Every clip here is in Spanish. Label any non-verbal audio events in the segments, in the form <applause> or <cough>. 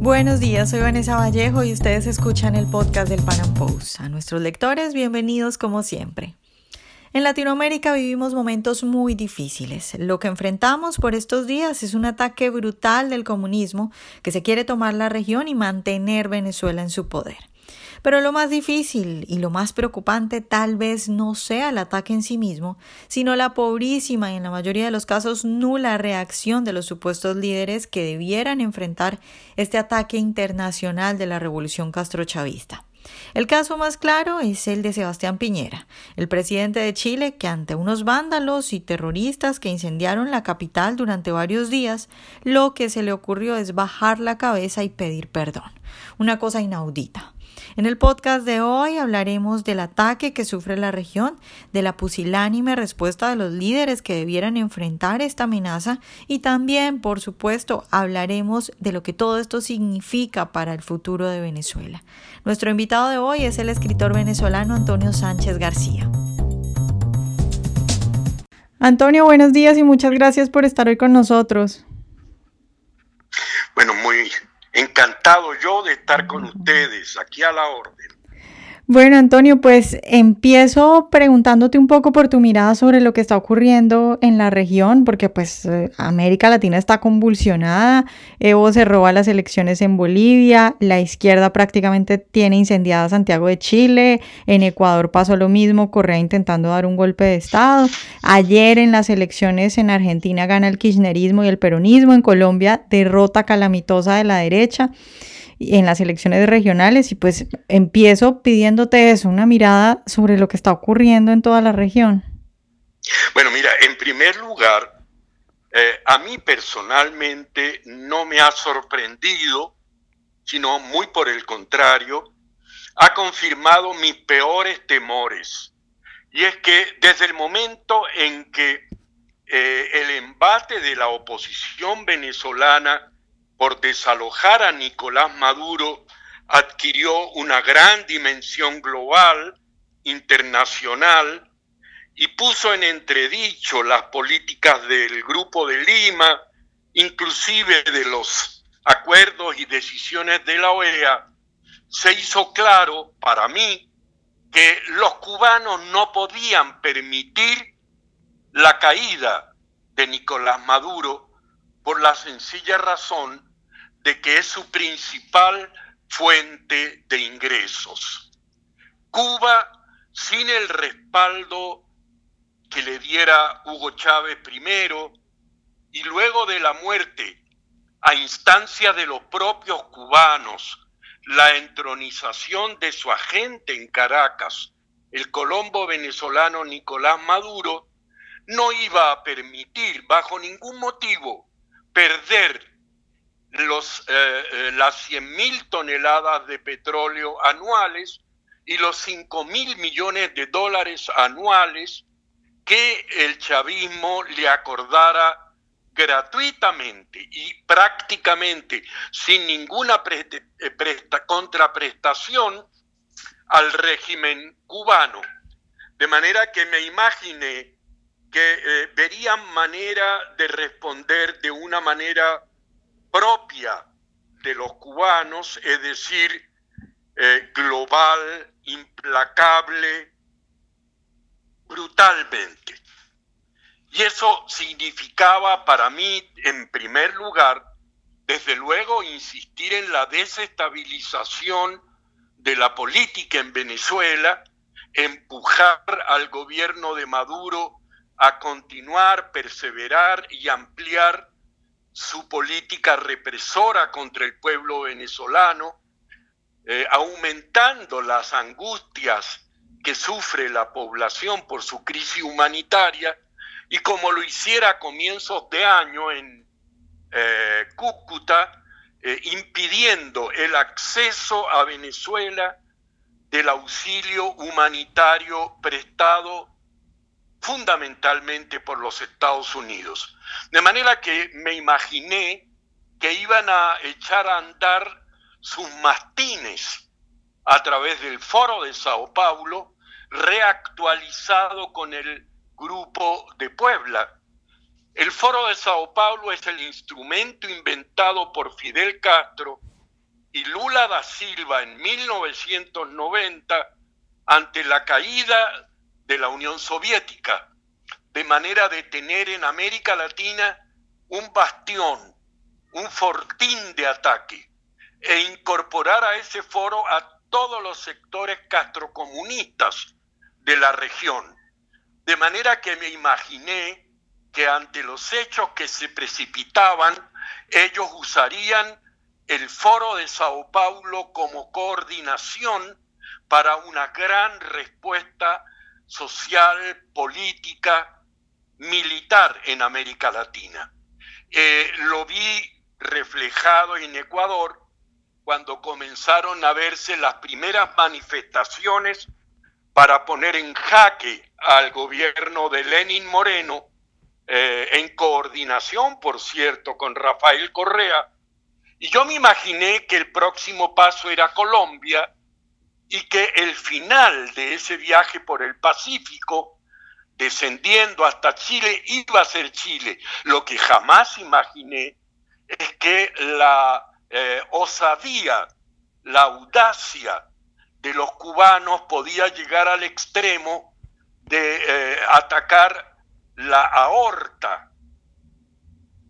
Buenos días, soy Vanessa Vallejo y ustedes escuchan el podcast del Pan Am Post. A nuestros lectores, bienvenidos como siempre. En Latinoamérica vivimos momentos muy difíciles. Lo que enfrentamos por estos días es un ataque brutal del comunismo que se quiere tomar la región y mantener Venezuela en su poder. Pero lo más difícil y lo más preocupante tal vez no sea el ataque en sí mismo, sino la pobrísima y en la mayoría de los casos nula reacción de los supuestos líderes que debieran enfrentar este ataque internacional de la revolución castrochavista. El caso más claro es el de Sebastián Piñera, el presidente de Chile, que ante unos vándalos y terroristas que incendiaron la capital durante varios días, lo que se le ocurrió es bajar la cabeza y pedir perdón. Una cosa inaudita. En el podcast de hoy hablaremos del ataque que sufre la región, de la pusilánime respuesta de los líderes que debieran enfrentar esta amenaza y también, por supuesto, hablaremos de lo que todo esto significa para el futuro de Venezuela. Nuestro invitado de hoy es el escritor venezolano Antonio Sánchez García. Antonio, buenos días y muchas gracias por estar hoy con nosotros. Bueno, muy Encantado yo de estar con ustedes aquí a la orden. Bueno, Antonio, pues empiezo preguntándote un poco por tu mirada sobre lo que está ocurriendo en la región, porque pues eh, América Latina está convulsionada, Evo se roba las elecciones en Bolivia, la izquierda prácticamente tiene incendiada Santiago de Chile, en Ecuador pasó lo mismo, Correa intentando dar un golpe de Estado, ayer en las elecciones en Argentina gana el kirchnerismo y el peronismo, en Colombia derrota calamitosa de la derecha en las elecciones regionales y pues empiezo pidiéndote eso, una mirada sobre lo que está ocurriendo en toda la región. Bueno, mira, en primer lugar, eh, a mí personalmente no me ha sorprendido, sino muy por el contrario, ha confirmado mis peores temores. Y es que desde el momento en que eh, el embate de la oposición venezolana por desalojar a Nicolás Maduro adquirió una gran dimensión global, internacional, y puso en entredicho las políticas del Grupo de Lima, inclusive de los acuerdos y decisiones de la OEA, se hizo claro para mí que los cubanos no podían permitir la caída de Nicolás Maduro por la sencilla razón de que es su principal fuente de ingresos. Cuba, sin el respaldo que le diera Hugo Chávez primero y luego de la muerte, a instancia de los propios cubanos, la entronización de su agente en Caracas, el colombo venezolano Nicolás Maduro, no iba a permitir bajo ningún motivo perder los, eh, eh, las 100 mil toneladas de petróleo anuales y los 5 mil millones de dólares anuales que el chavismo le acordara gratuitamente y prácticamente sin ninguna eh, contraprestación al régimen cubano. De manera que me imaginé que verían manera de responder de una manera propia de los cubanos, es decir, eh, global, implacable, brutalmente. Y eso significaba para mí, en primer lugar, desde luego, insistir en la desestabilización de la política en Venezuela, empujar al gobierno de Maduro a continuar, perseverar y ampliar su política represora contra el pueblo venezolano, eh, aumentando las angustias que sufre la población por su crisis humanitaria, y como lo hiciera a comienzos de año en eh, Cúcuta, eh, impidiendo el acceso a Venezuela del auxilio humanitario prestado fundamentalmente por los Estados Unidos. De manera que me imaginé que iban a echar a andar sus mastines a través del foro de Sao Paulo, reactualizado con el grupo de Puebla. El foro de Sao Paulo es el instrumento inventado por Fidel Castro y Lula da Silva en 1990 ante la caída de la Unión Soviética, de manera de tener en América Latina un bastión, un fortín de ataque, e incorporar a ese foro a todos los sectores castrocomunistas de la región. De manera que me imaginé que ante los hechos que se precipitaban, ellos usarían el foro de Sao Paulo como coordinación para una gran respuesta social, política, militar en América Latina. Eh, lo vi reflejado en Ecuador cuando comenzaron a verse las primeras manifestaciones para poner en jaque al gobierno de Lenin Moreno, eh, en coordinación, por cierto, con Rafael Correa, y yo me imaginé que el próximo paso era Colombia y que el final de ese viaje por el Pacífico, descendiendo hasta Chile, iba a ser Chile. Lo que jamás imaginé es que la eh, osadía, la audacia de los cubanos podía llegar al extremo de eh, atacar la aorta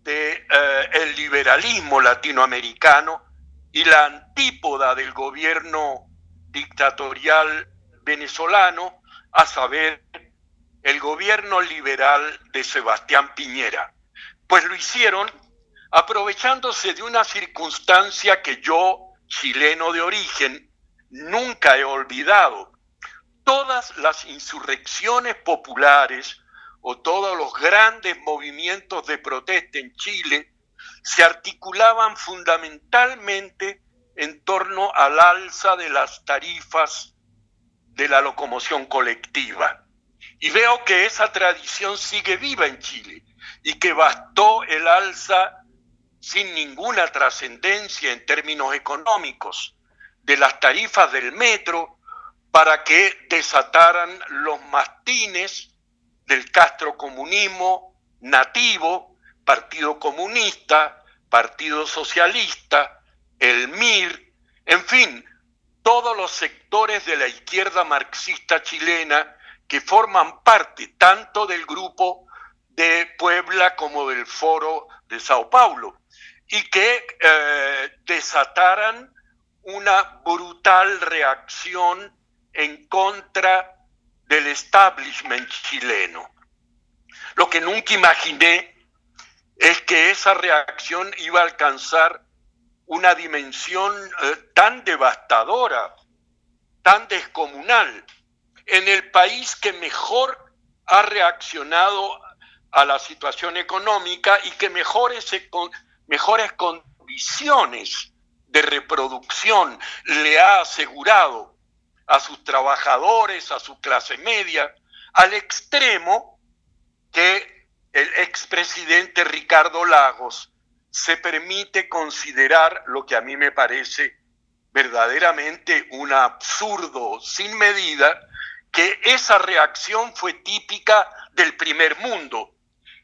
de eh, el liberalismo latinoamericano y la antípoda del gobierno dictatorial venezolano, a saber, el gobierno liberal de Sebastián Piñera. Pues lo hicieron aprovechándose de una circunstancia que yo, chileno de origen, nunca he olvidado. Todas las insurrecciones populares o todos los grandes movimientos de protesta en Chile se articulaban fundamentalmente en torno al alza de las tarifas de la locomoción colectiva. Y veo que esa tradición sigue viva en Chile y que bastó el alza sin ninguna trascendencia en términos económicos de las tarifas del metro para que desataran los mastines del Castro comunismo nativo, Partido Comunista, Partido Socialista, el MIR, en fin, todos los sectores de la izquierda marxista chilena que forman parte tanto del grupo de Puebla como del foro de Sao Paulo y que eh, desataran una brutal reacción en contra del establishment chileno. Lo que nunca imaginé es que esa reacción iba a alcanzar una dimensión eh, tan devastadora, tan descomunal, en el país que mejor ha reaccionado a la situación económica y que mejores, mejores condiciones de reproducción le ha asegurado a sus trabajadores, a su clase media, al extremo que el expresidente Ricardo Lagos se permite considerar lo que a mí me parece verdaderamente un absurdo sin medida, que esa reacción fue típica del primer mundo.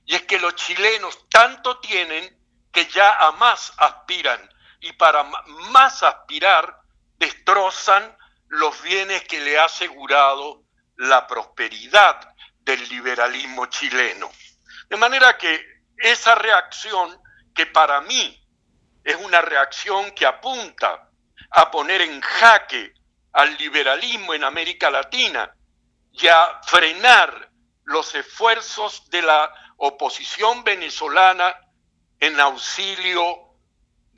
Y es que los chilenos tanto tienen que ya a más aspiran y para más aspirar destrozan los bienes que le ha asegurado la prosperidad del liberalismo chileno. De manera que esa reacción, que para mí es una reacción que apunta a poner en jaque al liberalismo en América Latina y a frenar los esfuerzos de la oposición venezolana en auxilio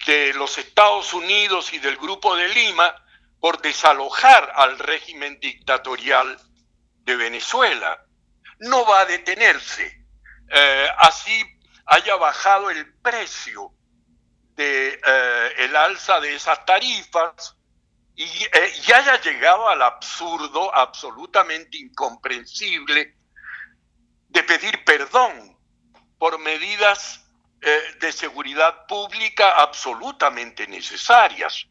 de los Estados Unidos y del Grupo de Lima, por desalojar al régimen dictatorial de Venezuela. No va a detenerse. Eh, así haya bajado el precio de eh, el alza de esas tarifas y, eh, y, haya llegado al absurdo absolutamente incomprensible de pedir perdón por medidas de seguridad pública absolutamente necesarias.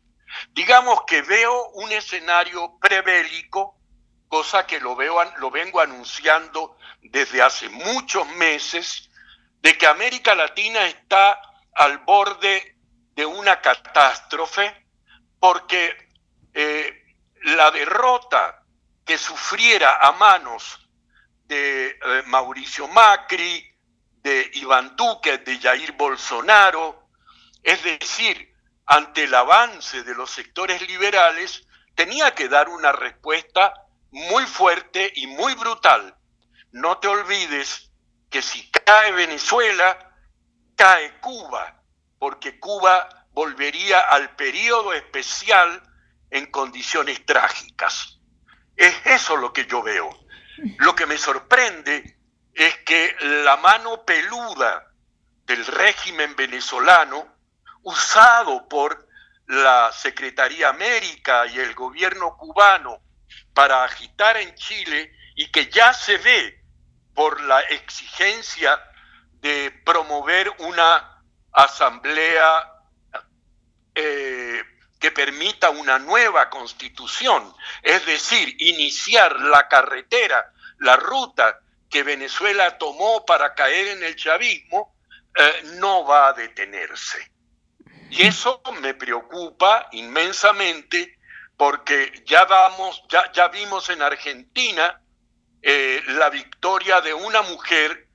Digamos que veo un escenario prebélico, cosa que lo, veo, lo vengo anunciando desde hace muchos meses, de que América Latina está al borde de una catástrofe, porque eh, la derrota que sufriera a manos de eh, Mauricio Macri, de Iván Duque, de Jair Bolsonaro, es decir, ante el avance de los sectores liberales, tenía que dar una respuesta muy fuerte y muy brutal. No te olvides que si cae Venezuela, cae Cuba, porque Cuba volvería al periodo especial en condiciones trágicas. Es eso lo que yo veo. Lo que me sorprende es que la mano peluda del régimen venezolano, usado por la Secretaría América y el gobierno cubano para agitar en Chile y que ya se ve por la exigencia de promover una asamblea eh, que permita una nueva constitución, es decir, iniciar la carretera, la ruta que Venezuela tomó para caer en el chavismo, eh, no va a detenerse. Y eso me preocupa inmensamente porque ya vamos, ya, ya vimos en Argentina eh, la victoria de una mujer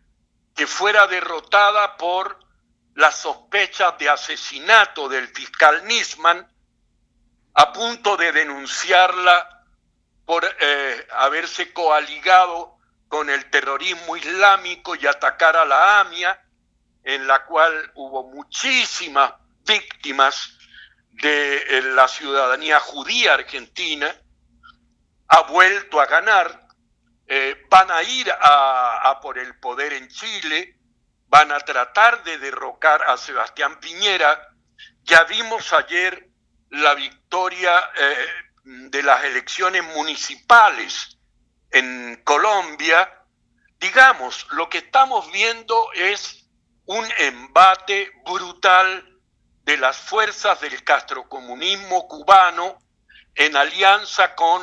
que fuera derrotada por las sospechas de asesinato del fiscal Nisman, a punto de denunciarla por eh, haberse coaligado con el terrorismo islámico y atacar a la AMIA, en la cual hubo muchísimas víctimas de eh, la ciudadanía judía argentina, ha vuelto a ganar, eh, van a ir a, por el poder en Chile, van a tratar de derrocar a Sebastián Piñera. Ya vimos ayer la victoria eh, de las elecciones municipales en Colombia. Digamos, lo que estamos viendo es un embate brutal de las fuerzas del castrocomunismo cubano en alianza con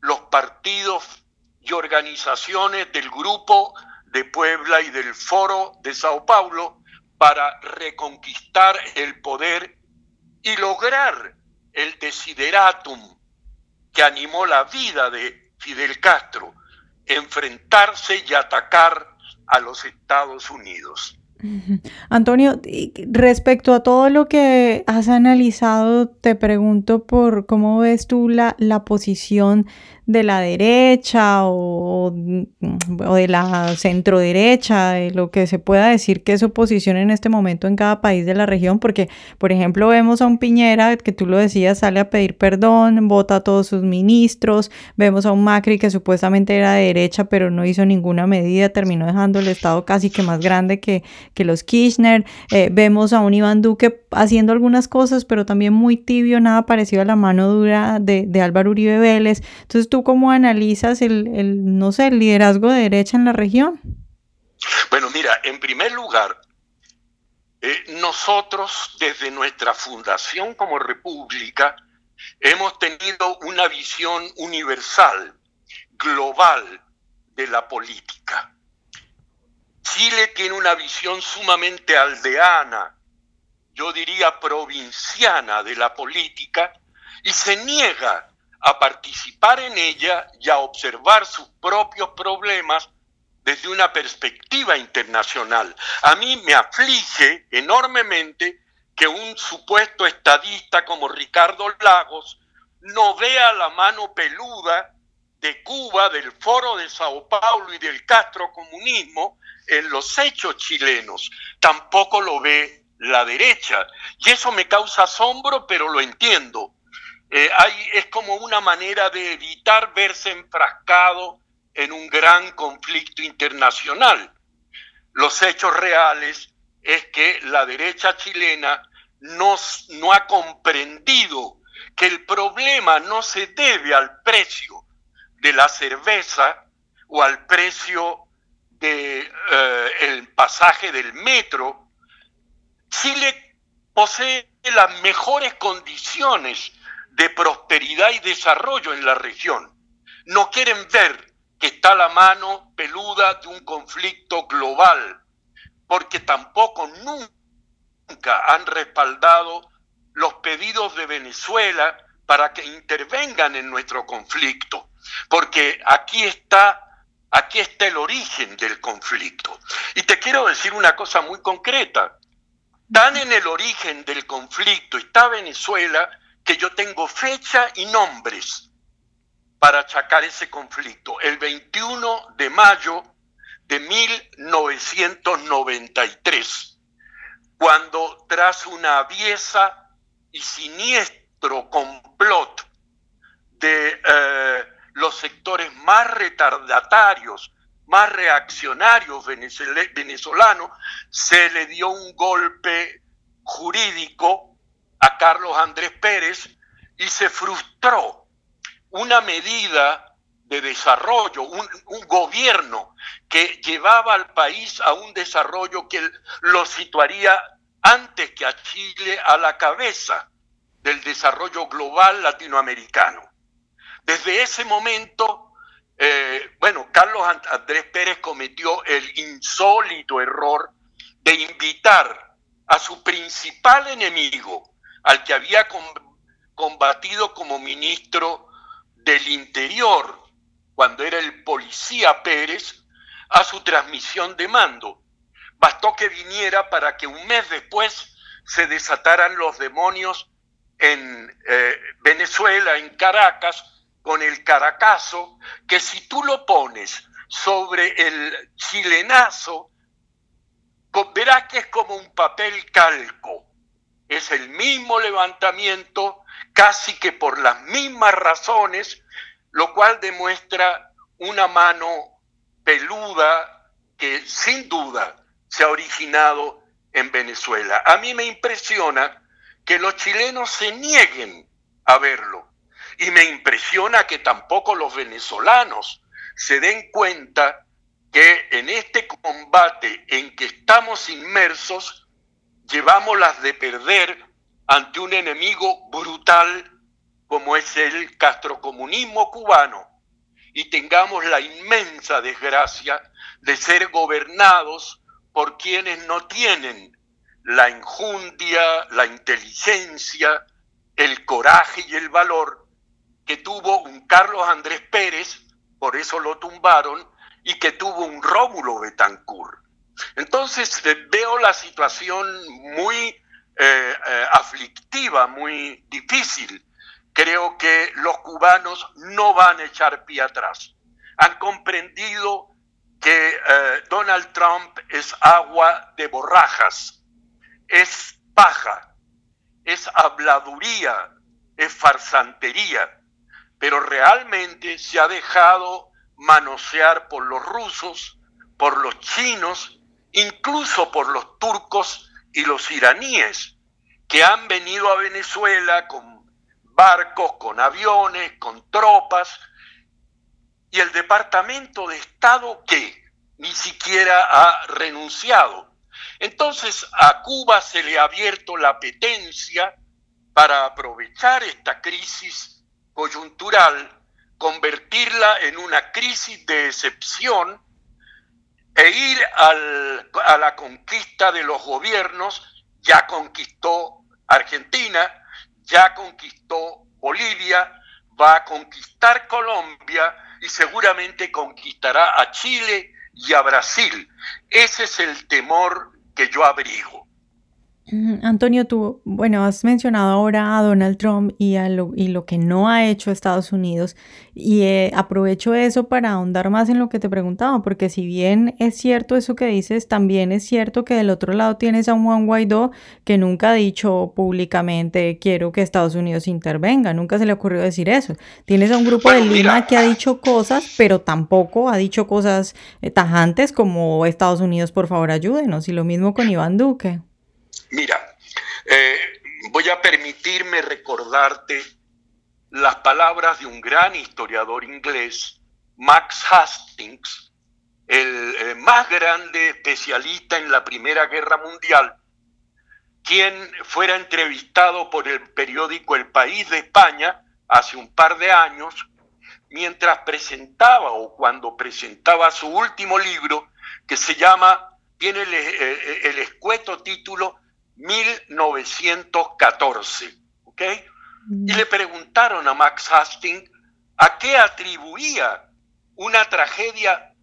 los partidos y organizaciones del Grupo de Puebla y del Foro de Sao Paulo para reconquistar el poder y lograr el desideratum que animó la vida de Fidel Castro, enfrentarse y atacar a los Estados Unidos. <laughs> Antonio, respecto a todo lo que has analizado, te pregunto por cómo ves tú la, la posición de la derecha o, o, de la centro derecha, de lo que se pueda decir que es oposición en este momento en cada país de la región, porque, por ejemplo, vemos a un Piñera, que tú lo decías, sale a pedir perdón, vota a todos sus ministros, vemos a un Macri que supuestamente era de derecha, pero no hizo ninguna medida, terminó dejando el Estado casi que más grande que, que los Kirchner, eh, vemos a un Iván Duque haciendo algunas cosas, pero también muy tibio, nada parecido a la mano dura de, de Álvaro Uribe Vélez. Entonces, ¿tú cómo analizas el, no sé, el liderazgo de derecha en la región? Bueno, mira, en primer lugar, eh, nosotros desde nuestra fundación como república hemos tenido una visión universal, global de la política. Chile tiene una visión sumamente aldeana, yo diría provinciana de la política, y se niega a participar en ella y a observar sus propios problemas desde una perspectiva internacional. A mí me aflige enormemente que un supuesto estadista como Ricardo Lagos no vea la mano peluda de Cuba, del Foro de Sao Paulo y del Castro Comunismo en los hechos chilenos. Tampoco lo ve la derecha. Y eso me causa asombro, pero lo entiendo. Eh, es como una manera de evitar verse enfrascado en un gran conflicto internacional. Los hechos reales es que la derecha chilena no, ha comprendido que el problema no se debe al precio de la cerveza o al precio del de, eh, pasaje del metro. Chile posee las mejores condiciones de prosperidad y desarrollo en la región. No quieren ver que está la mano peluda de un conflicto global, porque tampoco nunca han respaldado los pedidos de Venezuela para que intervengan en nuestro conflicto, porque aquí está Aquí está el origen del conflicto. Y te quiero decir una cosa muy concreta. Tan en el origen del conflicto está Venezuela que yo tengo fecha y nombres para achacar ese conflicto. El 21 de mayo de 1993, cuando tras una aviesa y siniestro complot de eh, los sectores más retardatarios, más reaccionarios venezolanos, se le dio un golpe jurídico a Carlos Andrés Pérez y se frustró una medida de desarrollo, un, gobierno que llevaba al país a un desarrollo que lo situaría antes que a Chile a la cabeza del desarrollo global latinoamericano. Desde ese momento, eh, bueno, Carlos Andrés Pérez cometió el insólito error de invitar a su principal enemigo, al que había combatido como ministro del Interior, cuando era el policía Pérez, a su transmisión de mando. Bastó que viniera para que un mes después se desataran los demonios en eh, Venezuela, en Caracas, con el caracazo, que si tú lo pones sobre el chilenazo, verás que es como un papel calco. Es el mismo levantamiento, casi que por las mismas razones, lo cual demuestra una mano peluda que sin duda se ha originado en Venezuela. A mí me impresiona que los chilenos se nieguen a verlo y me impresiona que tampoco los venezolanos se den cuenta que en este combate en que estamos inmersos, llevamos las de perder ante un enemigo brutal como es el castrocomunismo cubano y tengamos la inmensa desgracia de ser gobernados por quienes no tienen la enjundia, la inteligencia, el coraje y el valor que tuvo un Carlos Andrés Pérez, por eso lo tumbaron, y que tuvo un Rómulo Betancourt. Entonces eh, veo la situación muy eh, eh, aflictiva, muy difícil. Creo que los cubanos no van a echar pie atrás. Han comprendido que Donald Trump es agua de borrajas, es paja, es habladuría, es farsantería pero realmente se ha dejado manosear por los rusos, por los chinos, incluso por los turcos y los iraníes, que han venido a Venezuela con barcos, con aviones, con tropas, y el Departamento de Estado que ni siquiera ha renunciado. Entonces a Cuba se le ha abierto la apetencia para aprovechar esta crisis coyuntural, convertirla en una crisis de excepción e ir a la conquista de los gobiernos, ya conquistó Argentina, ya conquistó Bolivia, va a conquistar Colombia y seguramente conquistará a Chile y a Brasil. Ese es el temor que yo abrigo. Antonio, tú, bueno, has mencionado ahora a Donald Trump y, a lo, y lo que no ha hecho Estados Unidos y eh, aprovecho eso para ahondar más en lo que te preguntaba, porque si bien es cierto eso que dices, también es cierto que del otro lado tienes a Juan Guaidó que nunca ha dicho públicamente quiero que Estados Unidos intervenga, nunca se le ocurrió decir eso. Tienes a un grupo de Lima que ha dicho cosas, pero tampoco ha dicho cosas eh, tajantes como Estados Unidos por favor ayúdenos y lo mismo con Iván Duque. Mira, eh, voy a permitirme recordarte las palabras de un gran historiador inglés, Max Hastings, el eh, más grande especialista en la Primera Guerra Mundial, quien fuera entrevistado por el periódico El País de España hace un par de años, mientras presentaba o cuando presentaba su último libro, que se llama, tiene el, eh, el escueto título 1914. Y le preguntaron a Max Hastings a qué atribuía una tragedia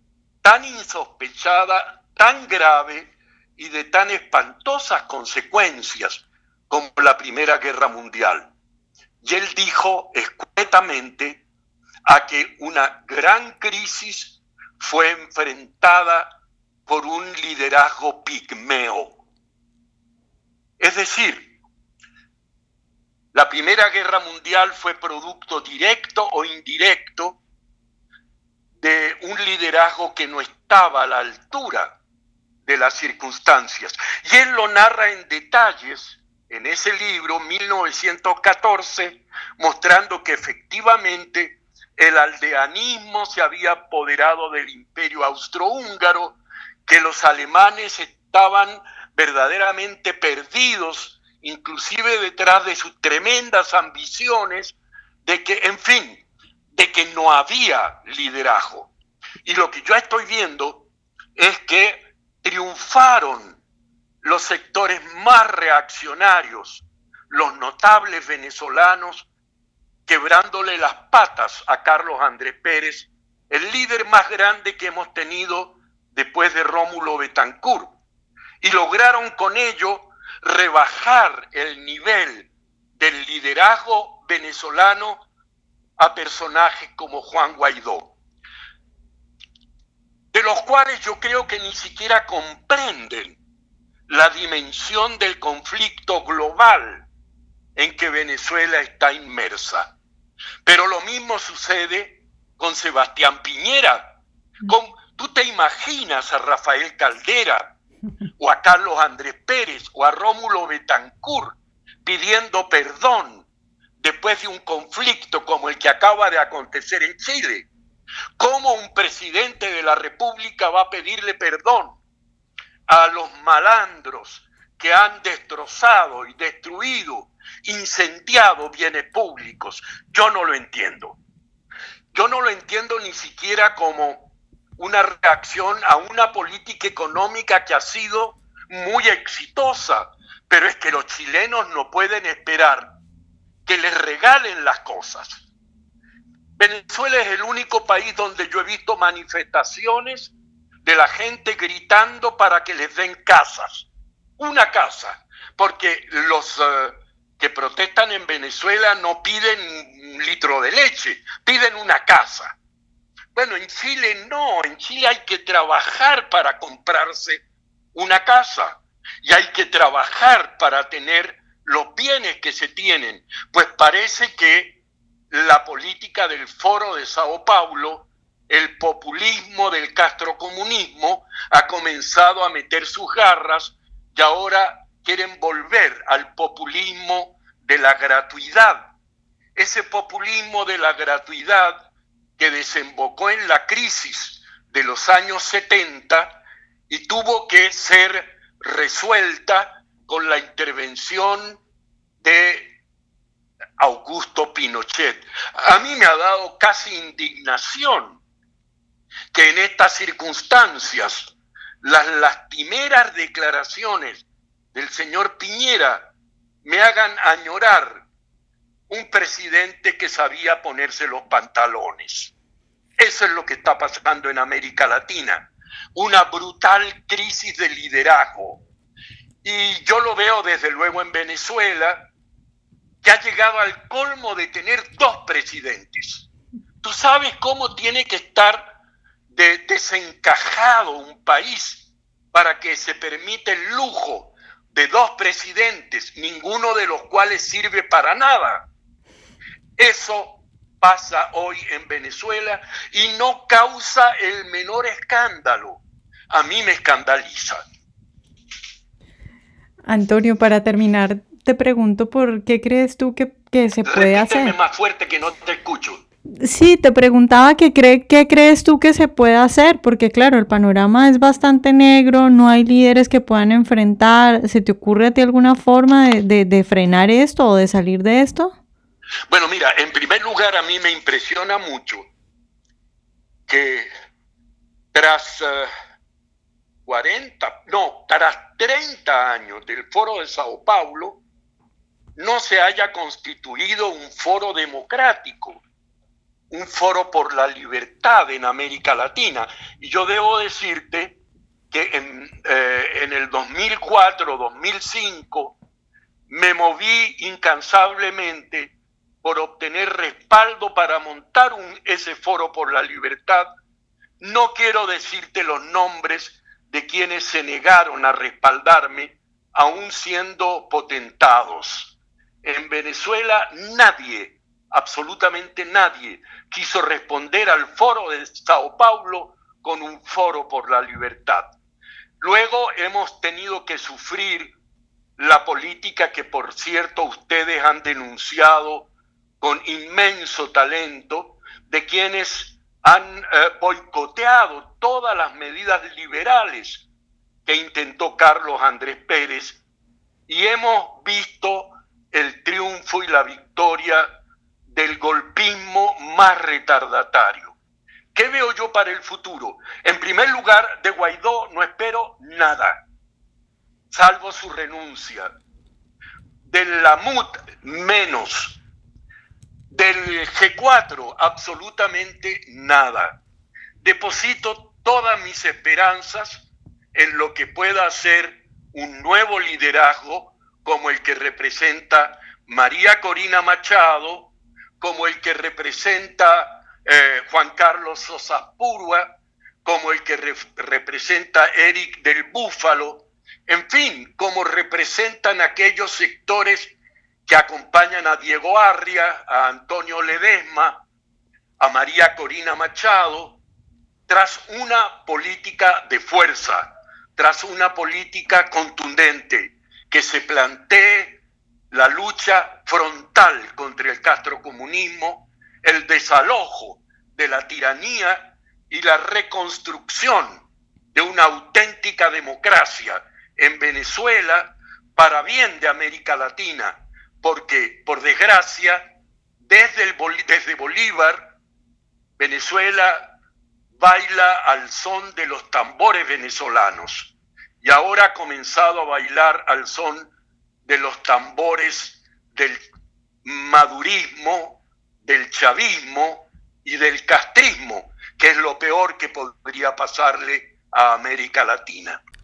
tan insospechada, tan grave y de tan espantosas consecuencias como la Primera Guerra Mundial. Y él dijo escuetamente a que una gran crisis fue enfrentada por un liderazgo pigmeo. Es decir, la Primera Guerra Mundial fue producto directo o indirecto de un liderazgo que no estaba a la altura de las circunstancias. Y él lo narra en detalles en ese libro, 1914, mostrando que efectivamente el aldeanismo se había apoderado del imperio austrohúngaro, que los alemanes estaban verdaderamente perdidos, inclusive detrás de sus tremendas ambiciones, de que, en fin, de que no había liderazgo. Y lo que yo estoy viendo es que triunfaron los sectores más reaccionarios, los notables venezolanos, quebrándole las patas a Carlos Andrés Pérez, el líder más grande que hemos tenido después de Rómulo Betancourt. Y lograron con ello rebajar el nivel del liderazgo venezolano a personajes como Juan Guaidó, de los cuales yo creo que ni siquiera comprenden la dimensión del conflicto global en que Venezuela está inmersa. Pero lo mismo sucede con Sebastián Piñera. ¿Tú te imaginas a Rafael Caldera o a Carlos Andrés Pérez o a Rómulo Betancourt pidiendo perdón después de un conflicto como el que acaba de acontecer en Chile. ¿Cómo un presidente de la República va a pedirle perdón a los malandros que han destrozado y destruido, incendiado bienes públicos? Yo no lo entiendo. Yo no lo entiendo ni siquiera como una reacción a una política económica que ha sido muy exitosa, pero es que los chilenos no pueden esperar que les regalen las cosas. Venezuela es el único país donde yo he visto manifestaciones de la gente gritando para que les den casas. Una casa. Porque los eh, que protestan en Venezuela no piden un litro de leche, piden una casa. Bueno, en Chile no, en Chile hay que trabajar para comprarse una casa y hay que trabajar para tener los bienes que se tienen, pues parece que la política del foro de Sao Paulo, el populismo del castrocomunismo, ha comenzado a meter sus garras y ahora quieren volver al populismo de la gratuidad. Ese populismo de la gratuidad que desembocó en la crisis de los años 70 y tuvo que ser resuelta con la intervención de Augusto Pinochet. A mí me ha dado casi indignación que en estas circunstancias las lastimeras declaraciones del señor Piñera me hagan añorar un presidente que sabía ponerse los pantalones. Eso es lo que está pasando en América Latina, una brutal crisis de liderazgo y yo lo veo desde luego en Venezuela, que ha llegado al colmo de tener dos presidentes. Tú sabes cómo tiene que estar desencajado un país para que se permita el lujo de dos presidentes, ninguno de los cuales sirve para nada. Eso pasa hoy en Venezuela y no causa el menor escándalo. A mí me escandaliza. Antonio, para terminar, te pregunto por qué crees tú que, se puede hacer. más fuerte que no te escucho. Sí, te preguntaba qué, cree, qué crees tú que se puede hacer, porque claro, el panorama es bastante negro, no hay líderes que puedan enfrentar. ¿Se te ocurre a ti alguna forma de, frenar esto o de salir de esto? Bueno, mira, en primer lugar a mí me impresiona mucho que tras... Eh, 40, no, tras 30 años del foro de Sao Paulo, no se haya constituido un foro democrático, un foro por la libertad en América Latina. Y yo debo decirte que en, eh, en el 2004-2005 me moví incansablemente por obtener respaldo para montar un, ese foro por la libertad. No quiero decirte los nombres de quienes se negaron a respaldarme, aún siendo potentados. En Venezuela nadie, absolutamente nadie, quiso responder al foro de Sao Paulo con un foro por la libertad. Luego hemos tenido que sufrir la política que, por cierto, ustedes han denunciado con inmenso talento, de quienes han eh, boicoteado todas las medidas liberales que intentó Carlos Andrés Pérez y hemos visto el triunfo y la victoria del golpismo más retardatario. ¿Qué veo yo para el futuro? En primer lugar, de Guaidó no espero nada, salvo su renuncia. Del Lamut, menos. Del G4, absolutamente nada. Deposito todas mis esperanzas en lo que pueda ser un nuevo liderazgo como el que representa María Corina Machado, como el que representa eh, Juan Carlos Sosa Purua, como el que representa Eric del Búfalo, en fin, como representan aquellos sectores que acompañan a Diego Arria, a Antonio Ledesma, a María Corina Machado, tras una política de fuerza, tras una política contundente que se plantee la lucha frontal contra el castrocomunismo, el desalojo de la tiranía y la reconstrucción de una auténtica democracia en Venezuela para bien de América Latina, porque por desgracia, desde, el, desde Bolívar, Venezuela baila al son de los tambores venezolanos y ahora ha comenzado a bailar al son de los tambores del madurismo del chavismo y del castrismo, que es lo peor que podría pasarle a América Latina.